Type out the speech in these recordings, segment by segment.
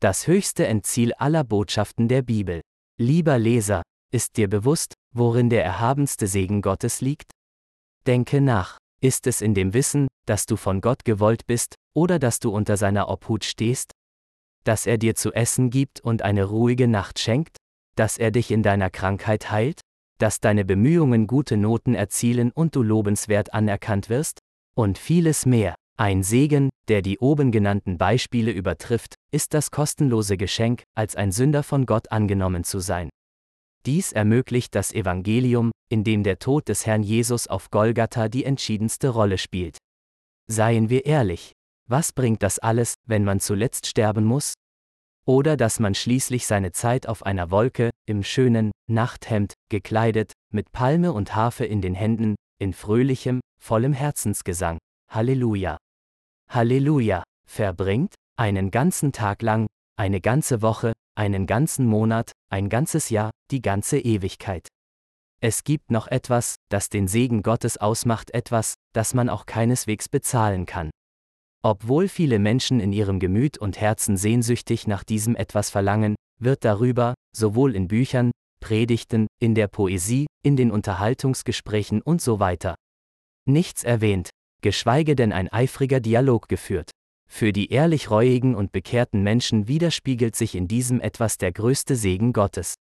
Das höchste Endziel aller Botschaften der Bibel. Lieber Leser, ist dir bewusst, worin der erhabenste Segen Gottes liegt? Denke nach. Ist es in dem Wissen, dass du von Gott gewollt bist, oder dass du unter seiner Obhut stehst? Dass er dir zu essen gibt und eine ruhige Nacht schenkt? Dass er dich in deiner Krankheit heilt? Dass deine Bemühungen gute Noten erzielen und du lobenswert anerkannt wirst? Und vieles mehr. Ein Segen, der die oben genannten Beispiele übertrifft, ist das kostenlose Geschenk, als ein Sünder von Gott angenommen zu sein. Dies ermöglicht das Evangelium, in dem der Tod des Herrn Jesus auf Golgatha die entschiedenste Rolle spielt. Seien wir ehrlich, was bringt das alles, wenn man zuletzt sterben muss? Oder dass man schließlich seine Zeit auf einer Wolke, im schönen Nachthemd, gekleidet, mit Palme und Harfe in den Händen, in fröhlichem, vollem Herzensgesang, Halleluja. Halleluja, verbringt, einen ganzen Tag lang, eine ganze Woche, einen ganzen Monat, ein ganzes Jahr, die ganze Ewigkeit. Es gibt noch etwas, das den Segen Gottes ausmacht, etwas, das man auch keineswegs bezahlen kann. Obwohl viele Menschen in ihrem Gemüt und Herzen sehnsüchtig nach diesem etwas verlangen, wird darüber, sowohl in Büchern, Predigten, in der Poesie, in den Unterhaltungsgesprächen und so weiter, nichts erwähnt, geschweige denn ein eifriger Dialog geführt. Für die ehrlich reuigen und bekehrten Menschen widerspiegelt sich in diesem etwas der größte Segen Gottes.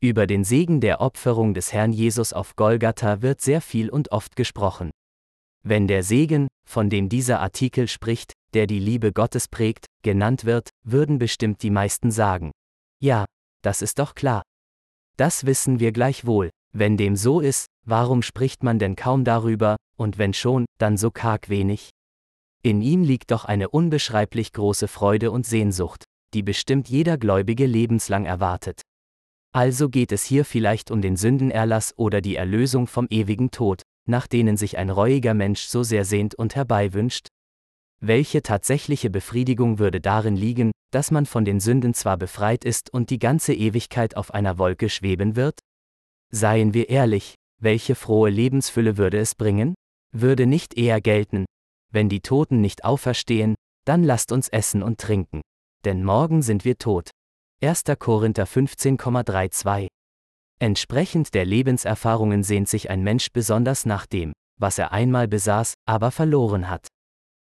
Über den Segen der Opferung des Herrn Jesus auf Golgatha wird sehr viel und oft gesprochen. Wenn der Segen, von dem dieser Artikel spricht, der die Liebe Gottes prägt, genannt wird, würden bestimmt die meisten sagen. Ja, das ist doch klar. Das wissen wir gleichwohl. Wenn dem so ist, warum spricht man denn kaum darüber, und wenn schon, dann so karg wenig? In ihm liegt doch eine unbeschreiblich große Freude und Sehnsucht, die bestimmt jeder Gläubige lebenslang erwartet. Also geht es hier vielleicht um den Sündenerlass oder die Erlösung vom ewigen Tod, nach denen sich ein reuiger Mensch so sehr sehnt und herbeiwünscht? Welche tatsächliche Befriedigung würde darin liegen, dass man von den Sünden zwar befreit ist und die ganze Ewigkeit auf einer Wolke schweben wird? Seien wir ehrlich, welche frohe Lebensfülle würde es bringen? Würde nicht eher gelten, wenn die Toten nicht auferstehen, dann lasst uns essen und trinken. Denn morgen sind wir tot. 1. Korinther 15,32 Entsprechend der Lebenserfahrungen sehnt sich ein Mensch besonders nach dem, was er einmal besaß, aber verloren hat.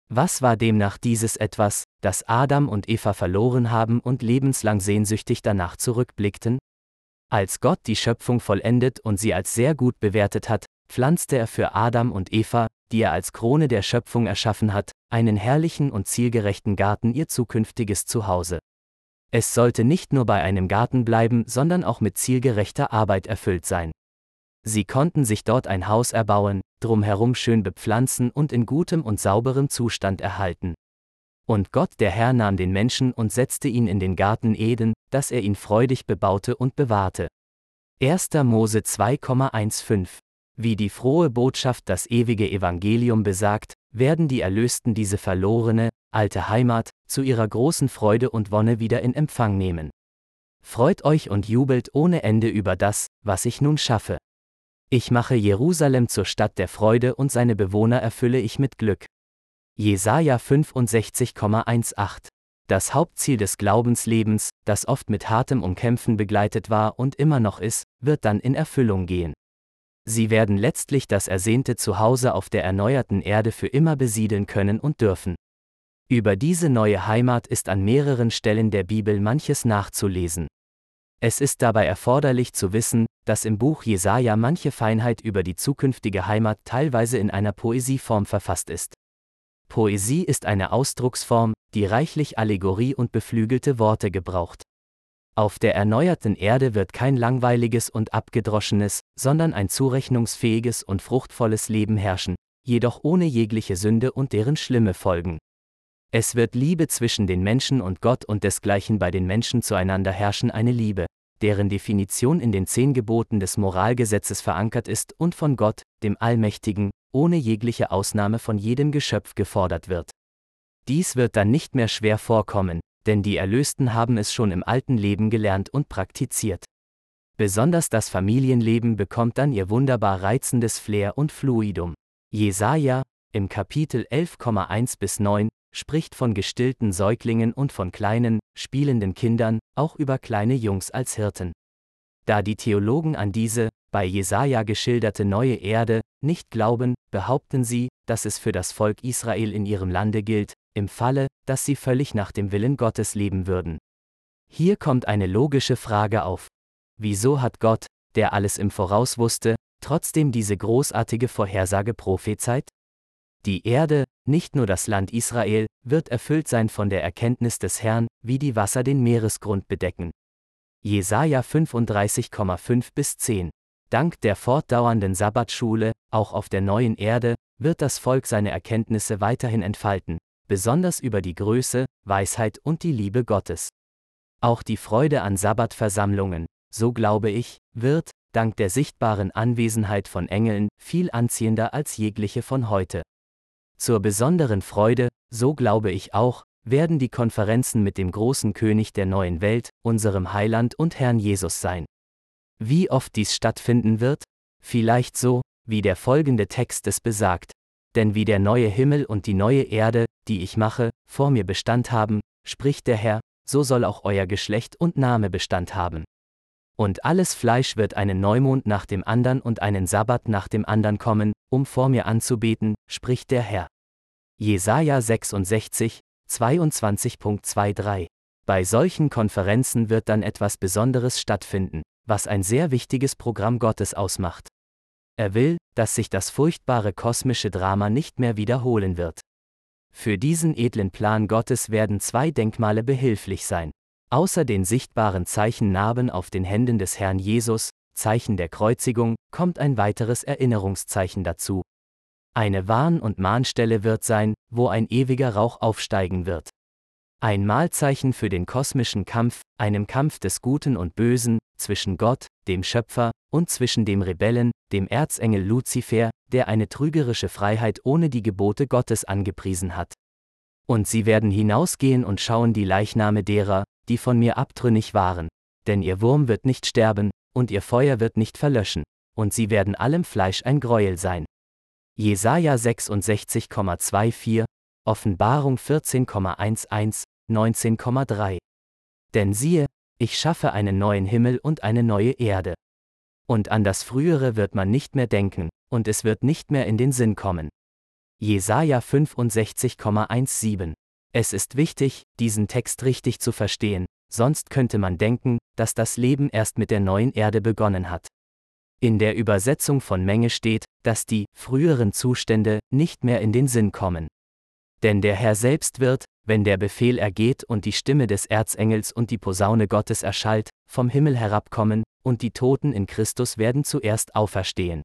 Was war demnach dieses etwas, das Adam und Eva verloren haben und lebenslang sehnsüchtig danach zurückblickten? Als Gott die Schöpfung vollendet und sie als sehr gut bewertet hat, pflanzte er für Adam und Eva, die er als Krone der Schöpfung erschaffen hat, einen herrlichen und zielgerechten Garten ihr zukünftiges Zuhause. Es sollte nicht nur bei einem Garten bleiben, sondern auch mit zielgerechter Arbeit erfüllt sein. Sie konnten sich dort ein Haus erbauen, drumherum schön bepflanzen und in gutem und sauberem Zustand erhalten. Und Gott der Herr nahm den Menschen und setzte ihn in den Garten Eden, dass er ihn freudig bebaute und bewahrte. 1. Mose 2,15 wie die frohe Botschaft das ewige Evangelium besagt, werden die Erlösten diese verlorene, alte Heimat, zu ihrer großen Freude und Wonne wieder in Empfang nehmen. Freut euch und jubelt ohne Ende über das, was ich nun schaffe. Ich mache Jerusalem zur Stadt der Freude und seine Bewohner erfülle ich mit Glück. Jesaja 65,18 Das Hauptziel des Glaubenslebens, das oft mit hartem Umkämpfen begleitet war und immer noch ist, wird dann in Erfüllung gehen. Sie werden letztlich das ersehnte Zuhause auf der erneuerten Erde für immer besiedeln können und dürfen. Über diese neue Heimat ist an mehreren Stellen der Bibel manches nachzulesen. Es ist dabei erforderlich zu wissen, dass im Buch Jesaja manche Feinheit über die zukünftige Heimat teilweise in einer Poesieform verfasst ist. Poesie ist eine Ausdrucksform, die reichlich Allegorie und beflügelte Worte gebraucht. Auf der erneuerten Erde wird kein langweiliges und abgedroschenes, sondern ein zurechnungsfähiges und fruchtvolles Leben herrschen, jedoch ohne jegliche Sünde und deren schlimme Folgen. Es wird Liebe zwischen den Menschen und Gott und desgleichen bei den Menschen zueinander herrschen eine Liebe, deren Definition in den zehn Geboten des Moralgesetzes verankert ist und von Gott, dem Allmächtigen, ohne jegliche Ausnahme von jedem Geschöpf gefordert wird. Dies wird dann nicht mehr schwer vorkommen, denn die Erlösten haben es schon im alten Leben gelernt und praktiziert. Besonders das Familienleben bekommt dann ihr wunderbar reizendes Flair und Fluidum. Jesaja, im Kapitel 11,1 bis 9, spricht von gestillten Säuglingen und von kleinen, spielenden Kindern, auch über kleine Jungs als Hirten. Da die Theologen an diese, bei Jesaja geschilderte neue Erde, nicht glauben, behaupten sie, dass es für das Volk Israel in ihrem Lande gilt, im Falle, dass sie völlig nach dem Willen Gottes leben würden. Hier kommt eine logische Frage auf. Wieso hat Gott, der alles im Voraus wusste, trotzdem diese großartige Vorhersage prophezeit? Die Erde, nicht nur das Land Israel, wird erfüllt sein von der Erkenntnis des Herrn, wie die Wasser den Meeresgrund bedecken. Jesaja 35,5 bis 10. Dank der fortdauernden Sabbatschule, auch auf der neuen Erde, wird das Volk seine Erkenntnisse weiterhin entfalten, besonders über die Größe, Weisheit und die Liebe Gottes. Auch die Freude an Sabbatversammlungen, so glaube ich, wird, dank der sichtbaren Anwesenheit von Engeln, viel anziehender als jegliche von heute. Zur besonderen Freude, so glaube ich auch, werden die Konferenzen mit dem großen König der neuen Welt, unserem Heiland und Herrn Jesus sein. Wie oft dies stattfinden wird? Vielleicht so, wie der folgende Text es besagt. Denn wie der neue Himmel und die neue Erde, die ich mache, vor mir Bestand haben, spricht der Herr, so soll auch euer Geschlecht und Name Bestand haben. Und alles Fleisch wird einen Neumond nach dem andern und einen Sabbat nach dem andern kommen, um vor mir anzubeten, spricht der Herr. Jesaja 66, 22.23. Bei solchen Konferenzen wird dann etwas Besonderes stattfinden, was ein sehr wichtiges Programm Gottes ausmacht. Er will, dass sich das furchtbare kosmische Drama nicht mehr wiederholen wird. Für diesen edlen Plan Gottes werden zwei Denkmale behilflich sein. Außer den sichtbaren Zeichen Narben auf den Händen des Herrn Jesus, Zeichen der Kreuzigung, kommt ein weiteres Erinnerungszeichen dazu. Eine Warn- und Mahnstelle wird sein, wo ein ewiger Rauch aufsteigen wird. Ein Mahlzeichen für den kosmischen Kampf, einem Kampf des Guten und Bösen, zwischen Gott, dem Schöpfer, und zwischen dem Rebellen, dem Erzengel Luzifer, der eine trügerische Freiheit ohne die Gebote Gottes angepriesen hat. Und sie werden hinausgehen und schauen die Leichname derer, die von mir abtrünnig waren, denn ihr Wurm wird nicht sterben, und ihr Feuer wird nicht verlöschen, und sie werden allem Fleisch ein Greuel sein. Jesaja 66,24, Offenbarung 14,11, 19,3. Denn siehe, ich schaffe einen neuen Himmel und eine neue Erde. Und an das Frühere wird man nicht mehr denken, und es wird nicht mehr in den Sinn kommen. Jesaja 65,17. Es ist wichtig, diesen Text richtig zu verstehen, sonst könnte man denken, dass das Leben erst mit der neuen Erde begonnen hat. In der Übersetzung von Menge steht, dass die früheren Zustände nicht mehr in den Sinn kommen. Denn der Herr selbst wird, wenn der Befehl ergeht und die Stimme des Erzengels und die Posaune Gottes erschallt, vom Himmel herabkommen, und die Toten in Christus werden zuerst auferstehen.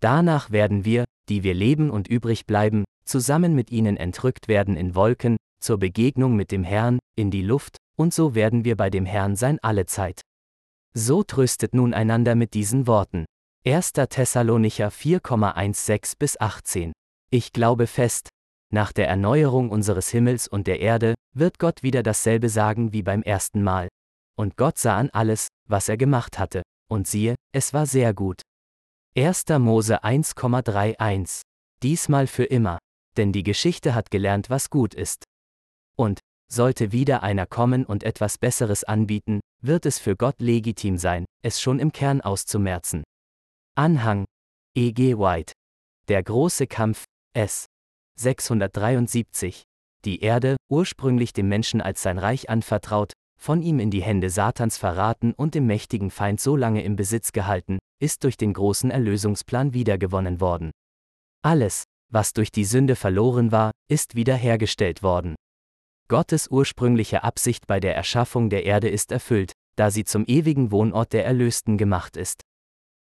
Danach werden wir, die wir leben und übrig bleiben, zusammen mit ihnen entrückt werden in Wolken, zur Begegnung mit dem Herrn, in die Luft, und so werden wir bei dem Herrn sein alle Zeit. So tröstet nun einander mit diesen Worten. 1. Thessalonicher 4,16 bis 18. Ich glaube fest, nach der Erneuerung unseres Himmels und der Erde, wird Gott wieder dasselbe sagen wie beim ersten Mal. Und Gott sah an alles, was er gemacht hatte, und siehe, es war sehr gut. 1. Mose 1,31. Diesmal für immer, denn die Geschichte hat gelernt, was gut ist. Und, sollte wieder einer kommen und etwas Besseres anbieten, wird es für Gott legitim sein, es schon im Kern auszumerzen. Anhang E. G. White. Der große Kampf, S. 673. Die Erde, ursprünglich dem Menschen als sein Reich anvertraut, von ihm in die Hände Satans verraten und dem mächtigen Feind so lange im Besitz gehalten, ist durch den großen Erlösungsplan wiedergewonnen worden. Alles, was durch die Sünde verloren war, ist wiederhergestellt worden. Gottes ursprüngliche Absicht bei der Erschaffung der Erde ist erfüllt, da sie zum ewigen Wohnort der Erlösten gemacht ist.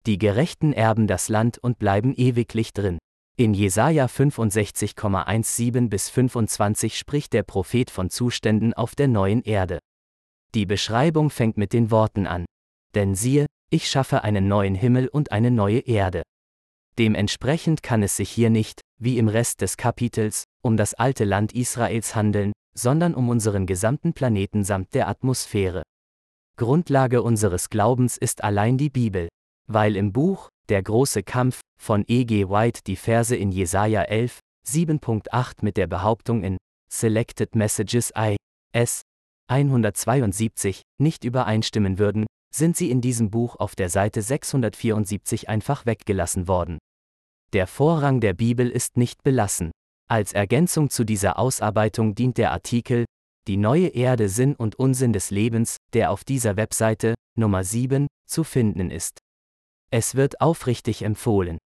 Die Gerechten erben das Land und bleiben ewiglich drin. In Jesaja 65,17 bis 25 spricht der Prophet von Zuständen auf der neuen Erde. Die Beschreibung fängt mit den Worten an. Denn siehe, ich schaffe einen neuen Himmel und eine neue Erde. Dementsprechend kann es sich hier nicht, wie im Rest des Kapitels, um das alte Land Israels handeln, sondern um unseren gesamten Planeten samt der Atmosphäre. Grundlage unseres Glaubens ist allein die Bibel, weil im Buch Der große Kampf von E. G. White die Verse in Jesaja 11, 7.8 mit der Behauptung in Selected Messages I. S. 172 nicht übereinstimmen würden, sind sie in diesem Buch auf der Seite 674 einfach weggelassen worden. Der Vorrang der Bibel ist nicht belassen. Als Ergänzung zu dieser Ausarbeitung dient der Artikel Die neue Erde Sinn und Unsinn des Lebens, der auf dieser Webseite, Nummer 7, zu finden ist. Es wird aufrichtig empfohlen.